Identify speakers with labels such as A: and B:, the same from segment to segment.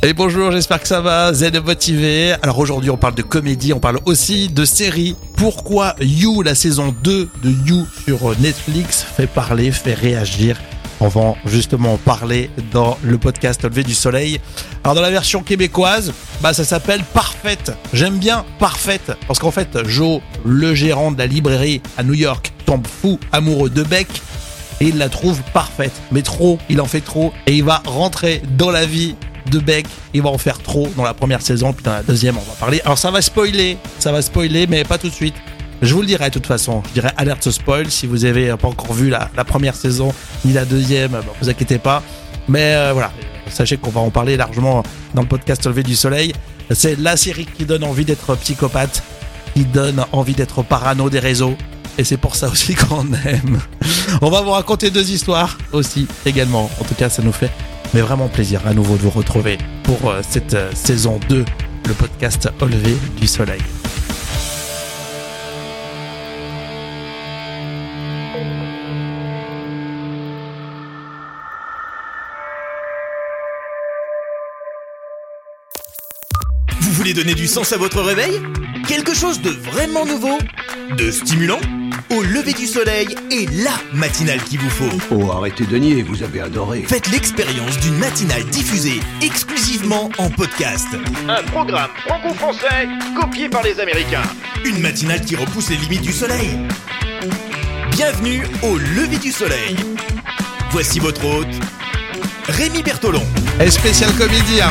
A: Et bonjour, j'espère que ça va, Z motivé. Alors aujourd'hui on parle de comédie, on parle aussi de série. Pourquoi You, la saison 2 de You sur Netflix, fait parler, fait réagir? On va justement en parler dans le podcast Levé du Soleil. Alors dans la version québécoise, bah ça s'appelle Parfaite. J'aime bien Parfaite parce qu'en fait Joe, le gérant de la librairie à New York, tombe fou amoureux de Beck et il la trouve parfaite. Mais trop, il en fait trop et il va rentrer dans la vie de Beck. Il va en faire trop dans la première saison, puis dans la deuxième, on va parler. Alors ça va spoiler, ça va spoiler, mais pas tout de suite. Je vous le dirai de toute façon. Je dirais alerte spoil si vous avez pas encore vu la, première saison ni la deuxième. Bon, vous inquiétez pas. Mais euh, voilà, sachez qu'on va en parler largement dans le podcast Levé du Soleil. C'est la série qui donne envie d'être psychopathe, qui donne envie d'être parano des réseaux. Et c'est pour ça aussi qu'on aime. On va vous raconter deux histoires aussi également. En tout cas, ça nous fait mais vraiment plaisir à nouveau de vous retrouver pour euh, cette euh, saison 2, le podcast Au lever du soleil.
B: Vous voulez donner du sens à votre réveil? Quelque chose de vraiment nouveau? De stimulant? Au lever du soleil et la matinale qu'il vous faut.
C: Oh, arrêtez de nier, vous avez adoré.
B: Faites l'expérience d'une matinale diffusée exclusivement en podcast.
D: Un programme franco-français copié par les Américains.
B: Une matinale qui repousse les limites du soleil. Bienvenue au lever du soleil. Voici votre hôte, Rémi Bertolon.
A: Et spécial comédien.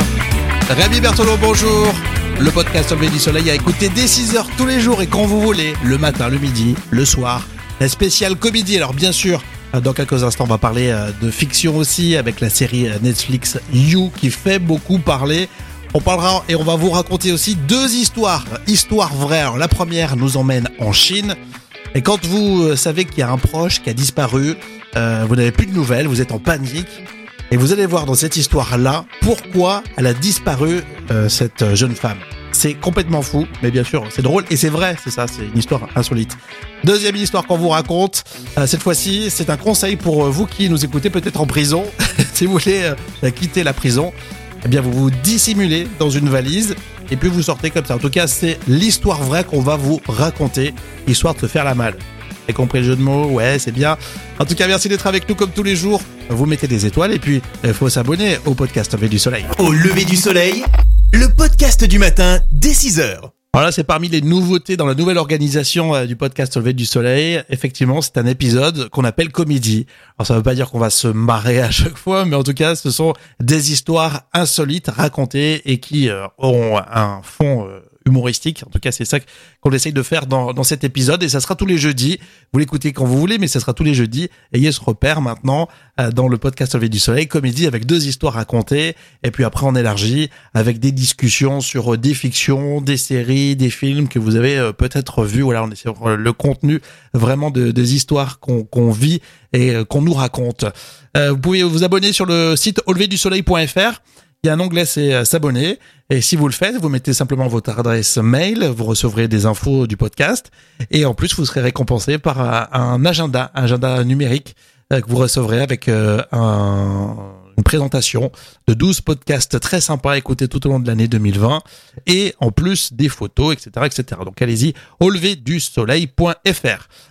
A: Rémi Bertolon, bonjour le podcast Levé du Soleil à écouter dès 6h tous les jours et quand vous voulez, le matin, le midi, le soir. La spéciale comédie. Alors bien sûr, euh, dans quelques instants, on va parler euh, de fiction aussi avec la série euh, Netflix You qui fait beaucoup parler. On parlera et on va vous raconter aussi deux histoires, histoires vraies. Alors, la première nous emmène en Chine. Et quand vous savez qu'il y a un proche qui a disparu, vous n'avez plus de nouvelles, vous êtes en panique, et vous allez voir dans cette histoire-là pourquoi elle a disparu, euh, cette jeune femme. C'est complètement fou, mais bien sûr, c'est drôle et c'est vrai, c'est ça, c'est une histoire insolite. Deuxième histoire qu'on vous raconte, euh, cette fois-ci, c'est un conseil pour euh, vous qui nous écoutez peut-être en prison. si vous voulez quitter la prison, eh bien vous vous dissimulez dans une valise et puis vous sortez comme ça. En tout cas, c'est l'histoire vraie qu'on va vous raconter, histoire de faire la malle. Vous compris le jeu de mots? Ouais, c'est bien. En tout cas, merci d'être avec nous comme tous les jours. Vous mettez des étoiles et puis il faut s'abonner au podcast Lever du Soleil.
B: Au lever du soleil, le podcast du matin dès 6h.
A: Voilà, c'est parmi les nouveautés dans la nouvelle organisation euh, du podcast Lever du Soleil. Effectivement, c'est un épisode qu'on appelle comédie. Alors ça veut pas dire qu'on va se marrer à chaque fois, mais en tout cas, ce sont des histoires insolites racontées et qui euh, ont un fond euh, humoristique. En tout cas, c'est ça qu'on essaye de faire dans, dans, cet épisode et ça sera tous les jeudis. Vous l'écoutez quand vous voulez, mais ça sera tous les jeudis. Ayez ce repère maintenant euh, dans le podcast Levé du Soleil, comédie avec deux histoires racontées et puis après on élargit avec des discussions sur euh, des fictions, des séries, des films que vous avez euh, peut-être vus. Voilà, on est sur le contenu vraiment de, des histoires qu'on vit et qu'on nous raconte. vous pouvez vous abonner sur le site auleverdusoleil.fr il y a un onglet, c'est euh, s'abonner. Et si vous le faites, vous mettez simplement votre adresse mail, vous recevrez des infos du podcast. Et en plus, vous serez récompensé par un agenda, un agenda numérique euh, que vous recevrez avec euh, un une présentation de 12 podcasts très sympas à écouter tout au long de l'année 2020 et en plus des photos, etc., etc. Donc allez-y, au.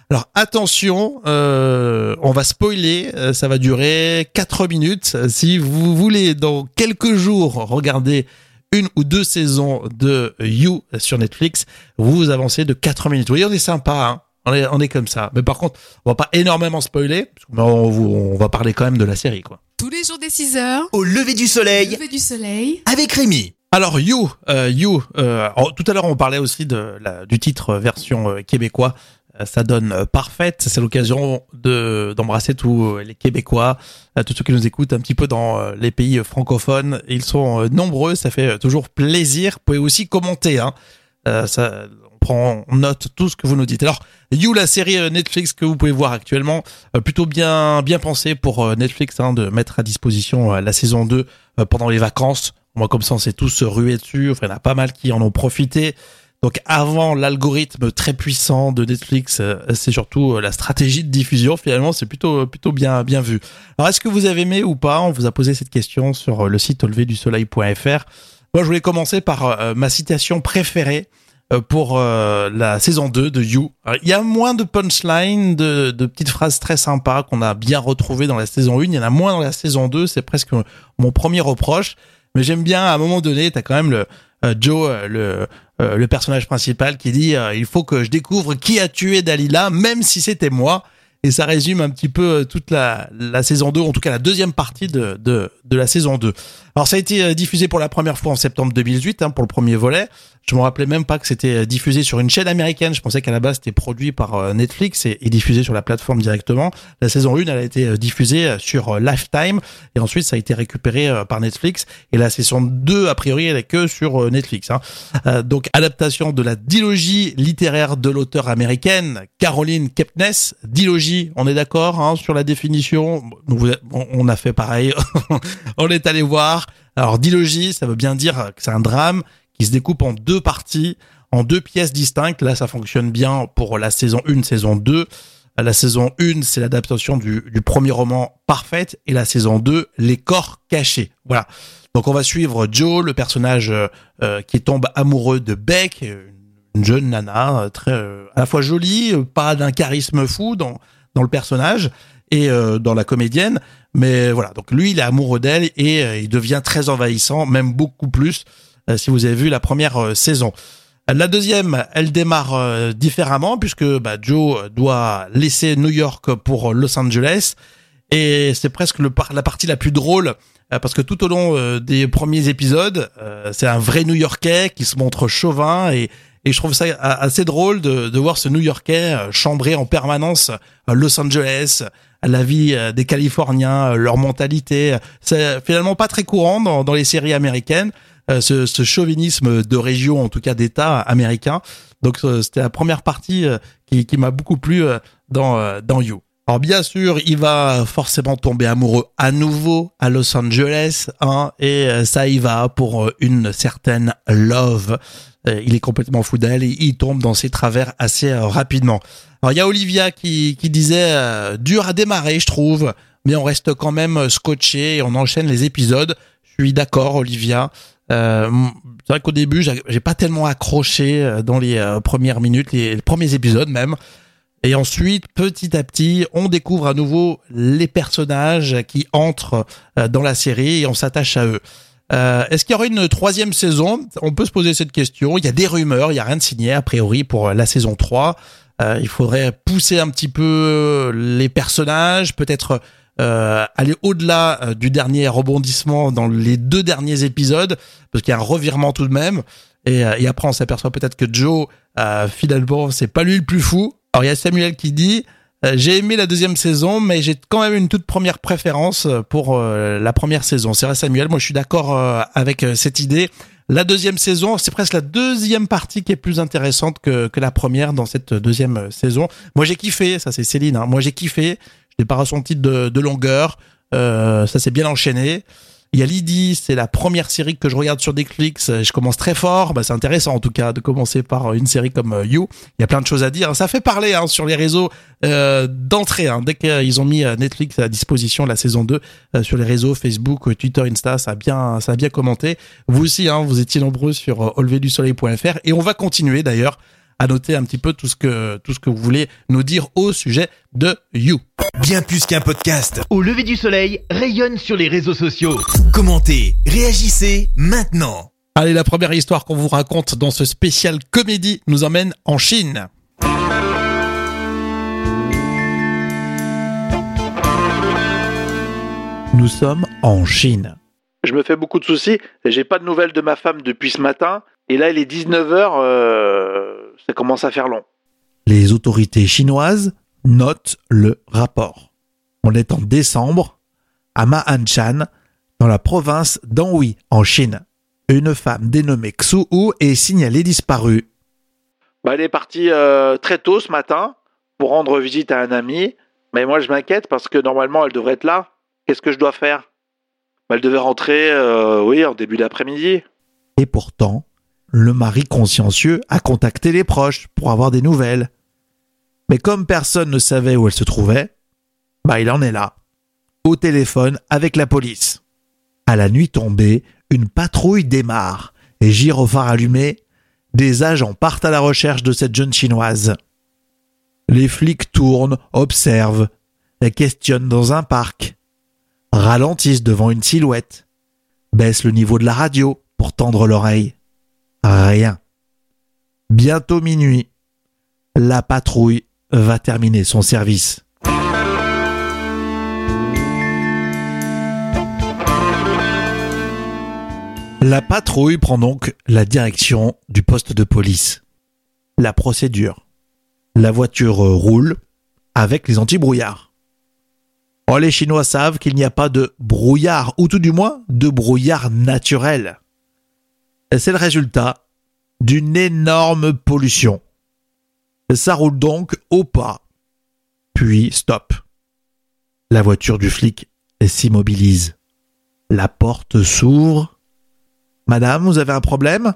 A: Alors attention, euh, on va spoiler, euh, ça va durer 4 minutes. Si vous voulez dans quelques jours regarder une ou deux saisons de You sur Netflix, vous avancez de 4 minutes. Vous voyez, on est sympa, hein on est, comme ça. Mais par contre, on va pas énormément spoiler, on, on va parler quand même de la série, quoi.
E: Tous les jours des 6 heures.
B: Au lever du soleil.
E: Lever du soleil.
B: Avec Rémi.
A: Alors You, euh, You. Euh, tout à l'heure on parlait aussi de la, du titre version euh, québécois. Euh, ça donne parfaite. C'est l'occasion de d'embrasser tous les Québécois, tous ceux qui nous écoutent un petit peu dans les pays francophones. Ils sont nombreux. Ça fait toujours plaisir. Vous pouvez aussi commenter. Hein. ça, prend note tout ce que vous nous dites. Alors, You, la série euh, Netflix que vous pouvez voir actuellement, euh, plutôt bien bien pensé pour euh, Netflix hein, de mettre à disposition la saison 2 pendant les vacances. Moi, comme ça, on s'est tous rués dessus. Il y en a pas mal qui en ont profité. Donc avant l'algorithme très puissant de Netflix, c'est surtout la stratégie de diffusion. Finalement, c'est plutôt plutôt bien bien vu. Alors est-ce que vous avez aimé ou pas? On vous a posé cette question sur le site auleverdusoleil.fr. Moi, je voulais commencer par ma citation préférée pour la saison 2 de You. il y a moins de punchlines, de, petites phrases très sympas qu'on a bien retrouvées dans la saison 1. Il y en a moins dans la saison 2. C'est presque mon premier reproche. Mais j'aime bien, à un moment donné, t'as quand même le Joe, le euh, personnage principal qui dit euh, il faut que je découvre qui a tué Dalila, même si c'était moi. Et ça résume un petit peu euh, toute la, saison 2, en tout cas la deuxième partie de la saison 2. Alors ça a été diffusé pour la première fois en septembre 2008 hein, pour le premier volet. Je me rappelais même pas que c'était diffusé sur une chaîne américaine. Je pensais qu'à la base c'était produit par Netflix et, diffusé sur la plateforme directement. La saison 1 elle a été diffusée sur Lifetime et ensuite ça a été récupéré par Netflix. Et la saison 2 a priori elle est que sur Netflix. Hein. donc adaptation de la dilogie littéraire de l'auteur américaine Caroline Kepnes. Dilogie, on est d'accord hein, sur la définition? On a fait pareil. on est allé voir. Alors dilogie, ça veut bien dire que c'est un drame qui se découpe en deux parties, en deux pièces distinctes. Là, ça fonctionne bien pour la saison 1, saison 2. La saison 1, c'est l'adaptation du, premier roman Parfaite, et la saison 2, Les corps cachés. Voilà. Donc on va suivre Joe, le personnage euh, qui tombe amoureux de Beck, une jeune nana euh, très euh, à la fois jolie, pas d'un charisme fou dans le personnage et dans la comédienne, mais voilà. Donc lui, il est amoureux d'elle et il devient très envahissant, même beaucoup plus si vous avez vu la première saison. La deuxième, elle démarre différemment puisque bah, Joe doit laisser New York pour Los Angeles et c'est presque le, la partie la plus drôle euh, parce que tout au long euh, des premiers épisodes, euh, c'est un vrai New-Yorkais qui se montre chauvin et, et je trouve ça assez drôle de, de voir ce New-Yorkais chambrer en permanence Los Angeles, la vie des Californiens, leur mentalité. C'est finalement pas très courant dans, dans les séries américaines. Ce, ce, chauvinisme de région, en tout cas d'État américain. Donc c'était la première partie qui, qui m'a beaucoup plu dans, dans You. Alors bien sûr, il va forcément tomber amoureux à nouveau à Los Angeles, hein, et euh, ça y va pour euh, une certaine love. Euh, il est complètement fou d'elle et il tombe dans ses travers assez rapidement. Alors il y a Olivia qui, disait dur à démarrer, je trouve, mais on reste quand même scotché et on enchaîne les épisodes. Je suis d'accord, Olivia. Euh, c'est vrai qu'au début, j'ai pas tellement accroché dans les premières minutes, les premiers épisodes même. Et ensuite, petit à petit, on découvre à nouveau les personnages qui entrent euh, dans la série et on s'attache à eux. Euh, Est-ce qu'il y aura une troisième saison? On peut se poser cette question. Il y a des rumeurs, il y a rien de signé a priori pour la saison 3. Euh, il faudrait pousser un petit peu les personnages, peut-être euh, aller au-delà euh, du dernier rebondissement dans les deux derniers épisodes, parce qu'il y a un revirement tout de même. Et, euh, et après, on s'aperçoit peut-être que Joe, finalement, c'est pas lui le plus fou. Alors il y a Samuel qui dit euh, j'ai aimé la deuxième saison, mais j'ai quand même une toute première préférence euh, pour euh, la première saison. C'est vrai Samuel, moi je suis d'accord avec cette idée. La deuxième saison, c'est presque la deuxième partie qui est plus intéressante que, que la première dans cette deuxième saison. Moi j'ai kiffé, ça c'est Céline, hein. moi j'ai kiffé, je n'ai pas ressenti de, de longueur, ça s'est bien enchaîné. Il y a Lydie, c'est la première série que je regarde sur Netflix. Je commence très fort. Bah, c'est intéressant en tout cas de commencer par une série comme euh, You. Il y a plein de choses à dire. Ça fait parler hein, sur les réseaux euh, d'entrée. Hein. Dès qu'ils ont mis euh, Netflix à disposition la saison 2 euh, sur les réseaux Facebook, Twitter, Insta, ça a bien, ça a bien commenté. Vous aussi, hein, vous étiez nombreux sur olvedusoleil.fr et on va continuer d'ailleurs à noter un petit peu tout ce que tout ce que vous voulez nous dire au sujet de You.
B: Bien plus qu'un podcast. Au lever du soleil, rayonne sur les réseaux sociaux. Commentez, réagissez maintenant.
A: Allez, la première histoire qu'on vous raconte dans ce spécial comédie nous emmène en Chine. Nous sommes en Chine. Je me fais beaucoup de soucis. J'ai pas de nouvelles de ma femme depuis ce matin. Et là, il est 19h. Euh, ça commence à faire long. Les autorités chinoises notent le rapport. On est en décembre, à Ma'anshan, dans la province d'Anhui, en Chine. Une femme dénommée Xu Hu est signalée disparue. Bah, elle est partie euh, très tôt ce matin pour rendre visite à un ami. Mais moi, je m'inquiète parce que normalement, elle devrait être là. Qu'est-ce que je dois faire? Bah, Elle devait rentrer, euh, oui, en début d'après-midi. Et pourtant, le mari consciencieux a contacté les proches pour avoir des nouvelles. Mais comme personne ne savait où elle se trouvait, bah il en est là, au téléphone avec la police. À la nuit tombée, une patrouille démarre et gyrophare allumé, des agents partent à la recherche de cette jeune chinoise. Les flics tournent, observent, et questionnent dans un parc, ralentissent devant une silhouette, baissent le niveau de la radio pour tendre l'oreille. Rien. Bientôt minuit, la patrouille va terminer son service. La patrouille prend donc la direction du poste de police. La procédure. La voiture roule avec les anti-brouillards. Oh, les Chinois savent qu'il n'y a pas de brouillard, ou tout du moins de brouillard naturel. C'est le résultat d'une énorme pollution. Ça roule donc au pas. Puis stop. La voiture du flic s'immobilise. La porte s'ouvre Madame, vous avez un problème?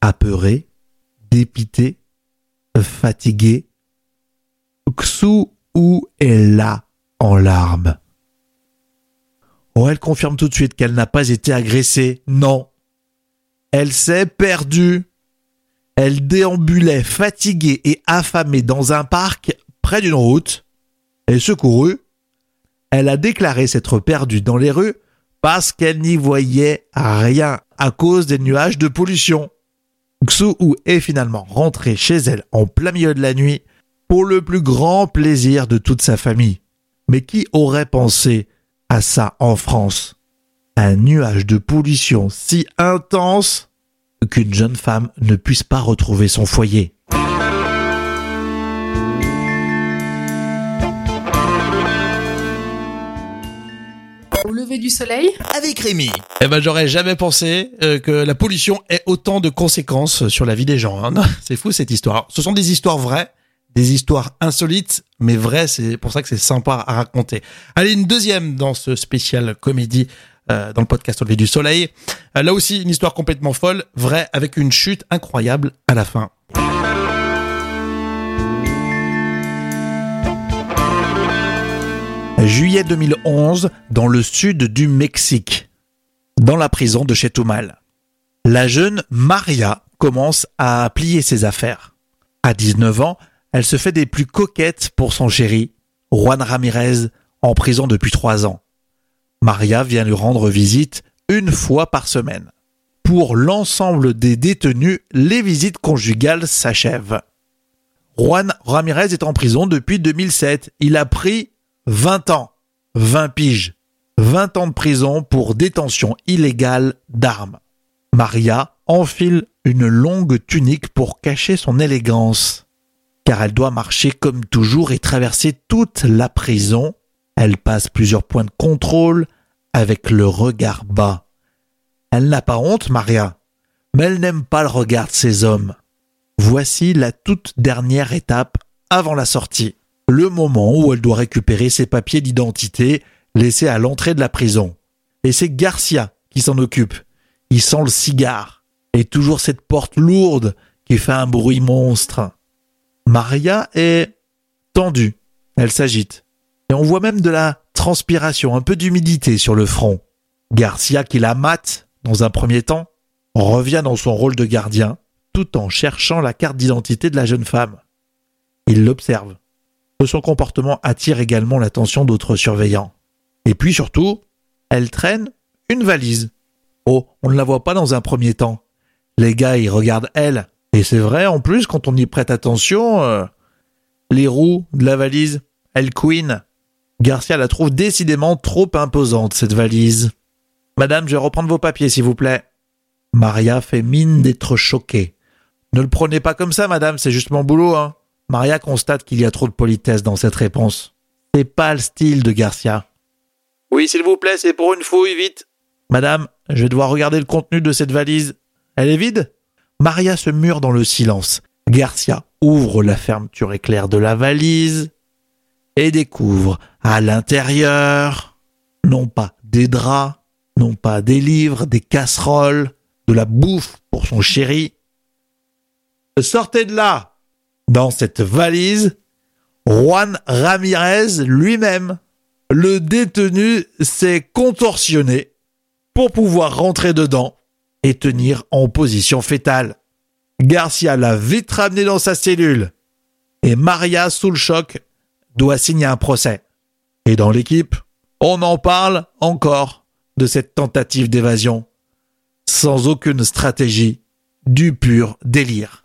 A: Apeuré, dépité, fatigué, Xu ou est là en larmes? Oh, elle confirme tout de suite qu'elle n'a pas été agressée. Non. Elle s'est perdue. Elle déambulait fatiguée et affamée dans un parc près d'une route. Et secourue, elle a déclaré s'être perdue dans les rues parce qu'elle n'y voyait rien à cause des nuages de pollution. Xu est finalement rentrée chez elle en plein milieu de la nuit pour le plus grand plaisir de toute sa famille. Mais qui aurait pensé à ça en France? Un nuage de pollution si intense qu'une jeune femme ne puisse pas retrouver son foyer.
E: Au lever du soleil
B: Avec Rémi.
A: Eh ben, j'aurais jamais pensé euh, que la pollution ait autant de conséquences sur la vie des gens. hein. C'est fou cette histoire. Ce sont des histoires vraies, des histoires insolites, mais vraies. C'est pour ça que c'est sympa à raconter. Allez, une deuxième dans ce spécial comédie euh, dans le podcast Au lever du soleil. Euh, là aussi, une histoire complètement folle, vraie, avec une chute incroyable à la fin. Juillet 2011, dans le sud du Mexique, dans la prison de Chetumal. La jeune Maria commence à plier ses affaires. À 19 ans, elle se fait des plus coquettes pour son chéri, Juan Ramirez, en prison depuis trois ans. Maria vient lui rendre visite une fois par semaine. Pour l'ensemble des détenus, les visites conjugales s'achèvent. Juan Ramirez est en prison depuis 2007. Il a pris 20 ans, 20 piges, 20 ans de prison pour détention illégale d'armes. Maria enfile une longue tunique pour cacher son élégance. Car elle doit marcher comme toujours et traverser toute la prison. Elle passe plusieurs points de contrôle avec le regard bas. Elle n'a pas honte, Maria, mais elle n'aime pas le regard de ces hommes. Voici la toute dernière étape avant la sortie le moment où elle doit récupérer ses papiers d'identité laissés à l'entrée de la prison. Et c'est Garcia qui s'en occupe. Il sent le cigare. Et toujours cette porte lourde qui fait un bruit monstre. Maria est tendue. Elle s'agite. Et on voit même de la transpiration, un peu d'humidité sur le front. Garcia, qui la mate dans un premier temps, revient dans son rôle de gardien, tout en cherchant la carte d'identité de la jeune femme. Il l'observe son comportement attire également l'attention d'autres surveillants. Et puis surtout, elle traîne une valise. Oh, on ne la voit pas dans un premier temps. Les gars, ils regardent elle. Et c'est vrai, en plus, quand on y prête attention, euh, les roues de la valise, elle queen. Garcia la trouve décidément trop imposante, cette valise. Madame, je vais reprendre vos papiers, s'il vous plaît. Maria fait mine d'être choquée. Ne le prenez pas comme ça, madame, c'est juste mon boulot, hein. Maria constate qu'il y a trop de politesse dans cette réponse. C'est pas le style de Garcia. Oui, s'il vous plaît, c'est pour une fouille, vite. Madame, je vais devoir regarder le contenu de cette valise. Elle est vide? Maria se mure dans le silence. Garcia ouvre la fermeture éclair de la valise et découvre à l'intérieur non pas des draps, non pas des livres, des casseroles, de la bouffe pour son chéri. Sortez de là Dans cette valise, Juan Ramirez lui-même. Le détenu s'est contorsionné pour pouvoir rentrer dedans et tenir en position fétale. Garcia l'a vite ramené dans sa cellule et Maria, sous le choc, doit signer un procès. Et dans l'équipe, on en parle encore de cette tentative d'évasion, sans aucune stratégie, du pur délire.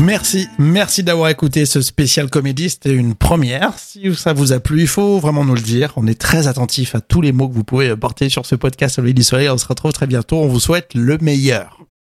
A: Merci, merci d'avoir écouté ce spécial comédie. C'était une première. Si ça vous a plu, il faut vraiment nous le dire. On est très attentif à tous les mots que vous pouvez porter sur ce podcast du soleil. On se retrouve très bientôt. On vous souhaite le meilleur.